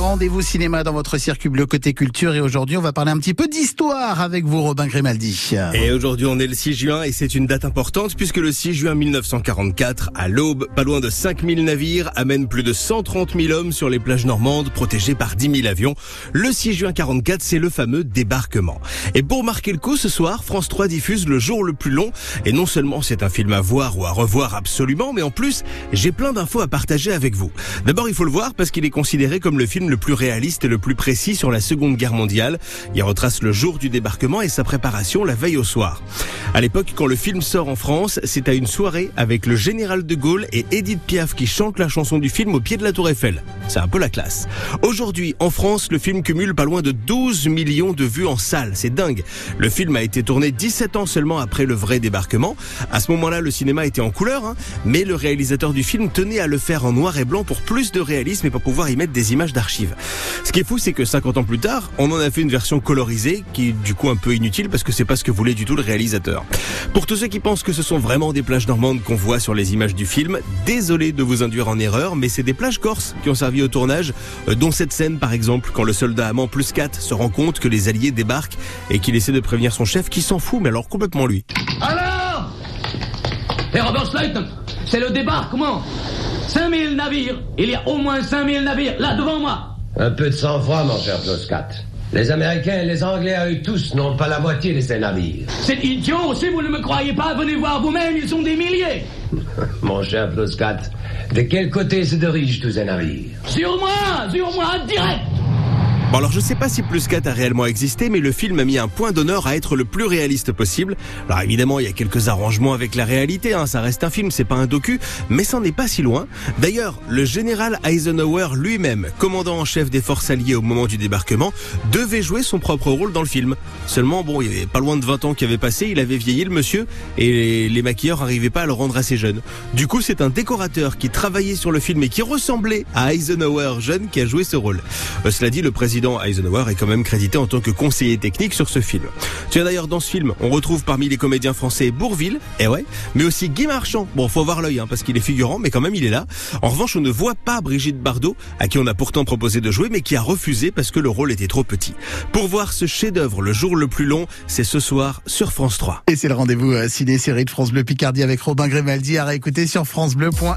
rendez-vous cinéma dans votre circuit bleu côté culture et aujourd'hui on va parler un petit peu d'histoire avec vous Robin Grimaldi. Et aujourd'hui on est le 6 juin et c'est une date importante puisque le 6 juin 1944, à l'aube, pas loin de 5000 navires amènent plus de 130 000 hommes sur les plages normandes protégés par 10 000 avions. Le 6 juin 44 c'est le fameux débarquement. Et pour marquer le coup ce soir, France 3 diffuse le jour le plus long et non seulement c'est un film à voir ou à revoir absolument mais en plus j'ai plein d'infos à partager avec vous. D'abord il faut le voir parce qu'il est considéré comme le film le plus réaliste et le plus précis sur la Seconde Guerre mondiale. Il retrace le jour du débarquement et sa préparation la veille au soir. À l'époque, quand le film sort en France, c'est à une soirée avec le général de Gaulle et Edith Piaf qui chantent la chanson du film au pied de la Tour Eiffel. C'est un peu la classe. Aujourd'hui, en France, le film cumule pas loin de 12 millions de vues en salle. C'est dingue. Le film a été tourné 17 ans seulement après le vrai débarquement. À ce moment-là, le cinéma était en couleur, hein, mais le réalisateur du film tenait à le faire en noir et blanc pour plus de réalisme et pour pouvoir y mettre des images d'archives. Ce qui est fou, c'est que 50 ans plus tard, on en a fait une version colorisée qui est du coup un peu inutile parce que c'est pas ce que voulait du tout le réalisateur. Pour tous ceux qui pensent que ce sont vraiment des plages normandes qu'on voit sur les images du film, désolé de vous induire en erreur, mais c'est des plages corses qui ont servi au tournage, euh, dont cette scène par exemple quand le soldat amant plus 4 se rend compte que les alliés débarquent et qu'il essaie de prévenir son chef qui s'en fout, mais alors complètement lui. Alors Et Robert Slate, c'est le débarquement 5000 navires. Il y a au moins 5000 navires, là, devant moi. Un peu de sang-froid, mon cher Ploscat. Les Américains et les Anglais à eux tous n'ont pas la moitié de ces navires. C'est idiot, si vous ne me croyez pas, venez voir vous-même, ils sont des milliers. Mon cher Ploscat, de quel côté se dirigent tous ces navires? Sur moi Sur moi, direct Bon alors je sais pas si Plus 4 a réellement existé, mais le film a mis un point d'honneur à être le plus réaliste possible. Alors évidemment, il y a quelques arrangements avec la réalité, hein, ça reste un film, c'est pas un docu, mais ça n'est pas si loin. D'ailleurs, le général Eisenhower lui-même, commandant en chef des forces alliées au moment du débarquement, devait jouer son propre rôle dans le film. Seulement, bon, il y avait pas loin de 20 ans qui avait passé, il avait vieilli le monsieur, et les maquilleurs n'arrivaient pas à le rendre assez jeune. Du coup, c'est un décorateur qui travaillait sur le film et qui ressemblait à Eisenhower jeune qui a joué ce rôle. Euh, cela dit, le président Eisenhower est quand même crédité en tant que conseiller technique sur ce film. Vois d'ailleurs dans ce film, on retrouve parmi les comédiens français Bourville, et eh ouais, mais aussi Guy Marchand. Bon, faut voir l'œil hein, parce qu'il est figurant, mais quand même il est là. En revanche, on ne voit pas Brigitte Bardot, à qui on a pourtant proposé de jouer, mais qui a refusé parce que le rôle était trop petit. Pour voir ce chef-d'œuvre, le jour le plus long, c'est ce soir sur France 3. Et c'est le rendez-vous euh, ciné-série de France Bleu Picardie avec Robin Grimaldi à réécouter sur francebleu.fr.